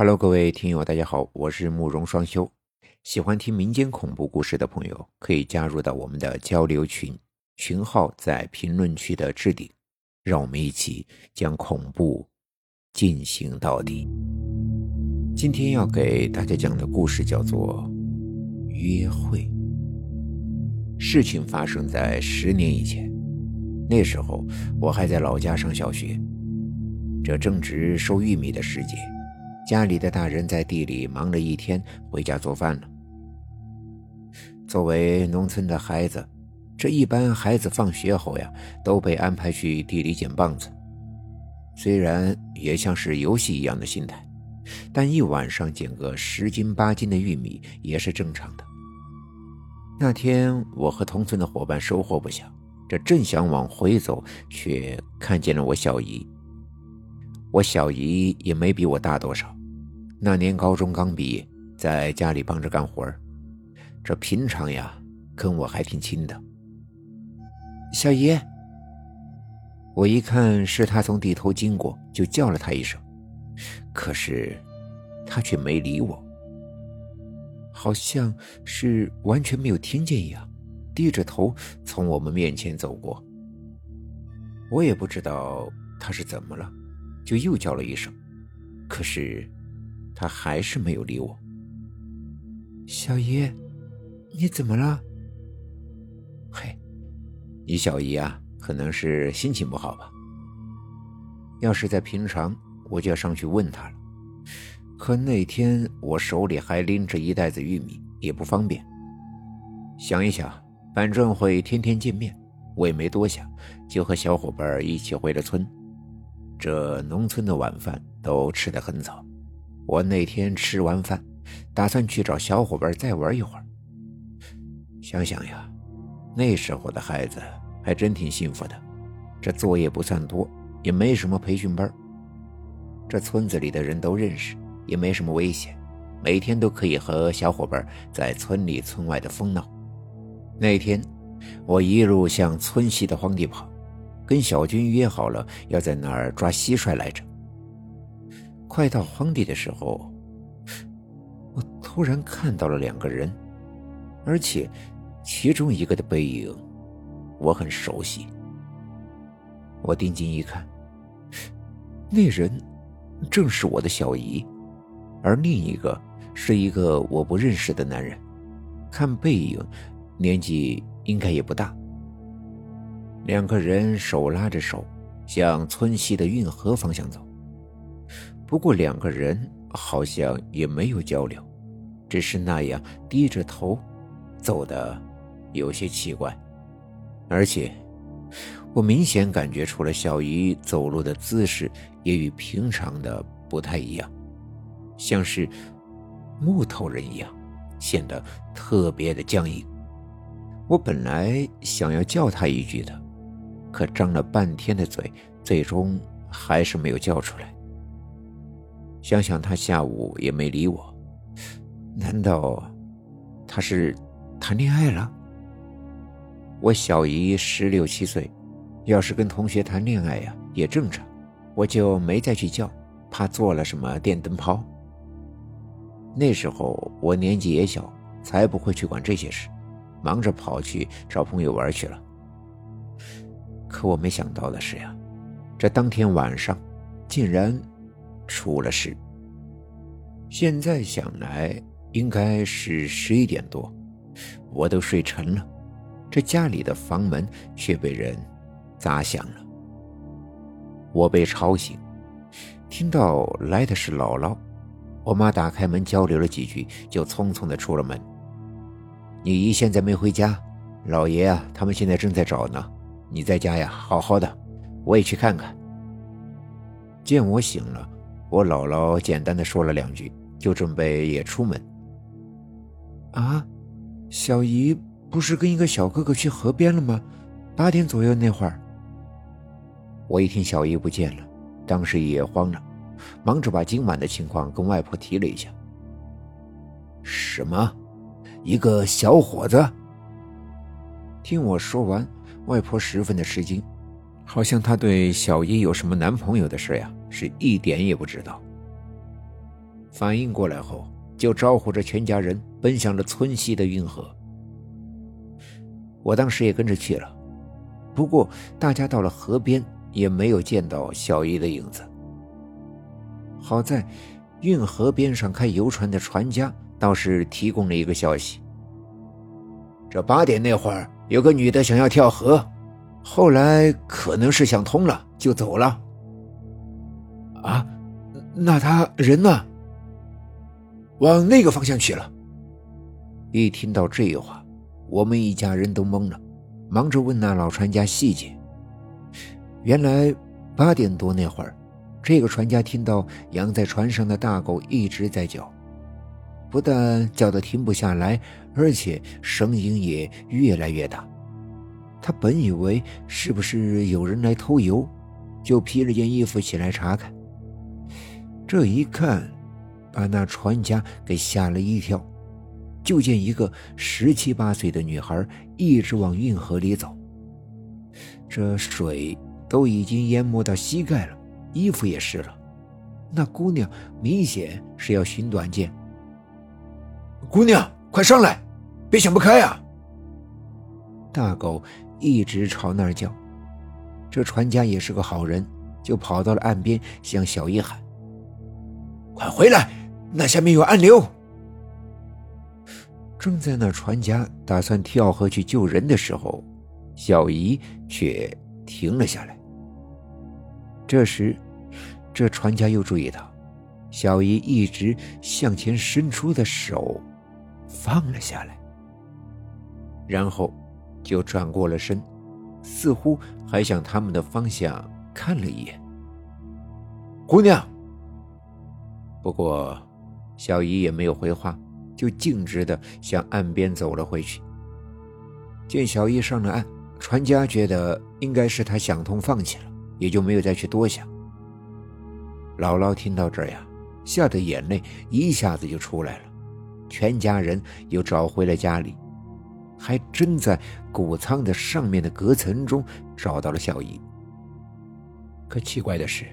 Hello，各位听友，大家好，我是慕容双修。喜欢听民间恐怖故事的朋友，可以加入到我们的交流群，群号在评论区的置顶。让我们一起将恐怖进行到底。今天要给大家讲的故事叫做《约会》。事情发生在十年以前，那时候我还在老家上小学，这正值收玉米的时节，家里的大人在地里忙了一天，回家做饭了。作为农村的孩子，这一般孩子放学后呀，都被安排去地里捡棒子，虽然也像是游戏一样的心态，但一晚上捡个十斤八斤的玉米也是正常的。那天，我和同村的伙伴收获不小，这正想往回走，却看见了我小姨。我小姨也没比我大多少，那年高中刚毕业，在家里帮着干活这平常呀，跟我还挺亲的。小姨，我一看是他从地头经过，就叫了他一声，可是他却没理我。好像是完全没有听见一样，低着头从我们面前走过。我也不知道他是怎么了，就又叫了一声，可是他还是没有理我。小姨，你怎么了？嘿，你小姨啊，可能是心情不好吧。要是在平常，我就要上去问她了。可那天我手里还拎着一袋子玉米，也不方便。想一想，反正会天天见面，我也没多想，就和小伙伴一起回了村。这农村的晚饭都吃得很早，我那天吃完饭，打算去找小伙伴再玩一会儿。想想呀，那时候的孩子还真挺幸福的，这作业不算多，也没什么培训班，这村子里的人都认识。也没什么危险，每天都可以和小伙伴在村里村外的疯闹。那天，我一路向村西的荒地跑，跟小军约好了要在那儿抓蟋蟀来着。快到荒地的时候，我突然看到了两个人，而且其中一个的背影我很熟悉。我定睛一看，那人正是我的小姨。而另一个是一个我不认识的男人，看背影，年纪应该也不大。两个人手拉着手，向村西的运河方向走。不过两个人好像也没有交流，只是那样低着头，走的有些奇怪。而且，我明显感觉出了小姨走路的姿势也与平常的不太一样。像是木头人一样，显得特别的僵硬。我本来想要叫他一句的，可张了半天的嘴，最终还是没有叫出来。想想他下午也没理我，难道他是谈恋爱了？我小姨十六七岁，要是跟同学谈恋爱呀，也正常，我就没再去叫，怕做了什么电灯泡。那时候我年纪也小，才不会去管这些事，忙着跑去找朋友玩去了。可我没想到的是呀，这当天晚上竟然出了事。现在想来，应该是十一点多，我都睡沉了，这家里的房门却被人砸响了。我被吵醒，听到来的是姥姥。我妈打开门交流了几句，就匆匆的出了门。你姨现在没回家，老爷啊，他们现在正在找呢。你在家呀，好好的，我也去看看。见我醒了，我姥姥简单的说了两句，就准备也出门。啊，小姨不是跟一个小哥哥去河边了吗？八点左右那会儿。我一听小姨不见了，当时也慌了。忙着把今晚的情况跟外婆提了一下。什么？一个小伙子？听我说完，外婆十分的吃惊，好像她对小姨有什么男朋友的事呀，是一点也不知道。反应过来后，就招呼着全家人奔向了村西的运河。我当时也跟着去了，不过大家到了河边也没有见到小姨的影子。好在运河边上开游船的船家倒是提供了一个消息：这八点那会儿有个女的想要跳河，后来可能是想通了就走了。啊，那他人呢？往那个方向去了。一听到这话，我们一家人都懵了，忙着问那老船家细节。原来八点多那会儿，这个船家听到养在船上的大狗一直在叫，不但叫得停不下来，而且声音也越来越大。他本以为是不是有人来偷油，就披了件衣服起来查看。这一看。把那船家给吓了一跳，就见一个十七八岁的女孩一直往运河里走。这水都已经淹没到膝盖了，衣服也湿了。那姑娘明显是要寻短见。姑娘，快上来，别想不开啊！大狗一直朝那儿叫。这船家也是个好人，就跑到了岸边向小姨喊：“快回来！”那下面有暗流。正在那船家打算跳河去救人的时候，小姨却停了下来。这时，这船家又注意到，小姨一直向前伸出的手放了下来，然后就转过了身，似乎还向他们的方向看了一眼。姑娘，不过。小姨也没有回话，就径直的向岸边走了回去。见小姨上了岸，船家觉得应该是她想通放弃了，也就没有再去多想。姥姥听到这呀，吓得眼泪一下子就出来了。全家人又找回了家里，还真在谷仓的上面的隔层中找到了小姨。可奇怪的是，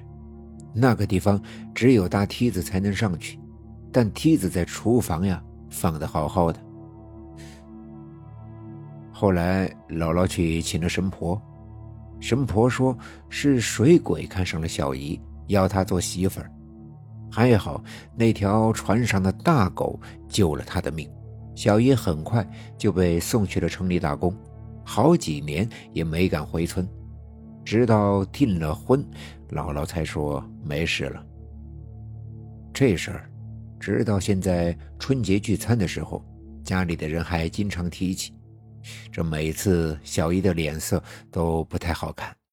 那个地方只有搭梯子才能上去。但梯子在厨房呀，放的好好的。后来姥姥去请了神婆，神婆说是水鬼看上了小姨，要她做媳妇儿。还好那条船上的大狗救了她的命，小姨很快就被送去了城里打工，好几年也没敢回村，直到订了婚，姥姥才说没事了。这事儿。直到现在春节聚餐的时候，家里的人还经常提起，这每次小姨的脸色都不太好看。